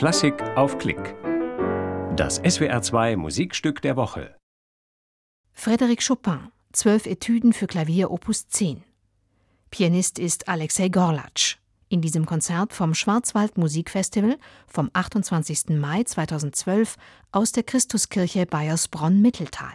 Klassik auf Klick. Das SWR2 Musikstück der Woche. Frédéric Chopin, zwölf Etüden für Klavier Opus 10. Pianist ist Alexei Gorlatsch. In diesem Konzert vom Schwarzwald Musikfestival vom 28. Mai 2012 aus der Christuskirche Bayersbronn-Mitteltal.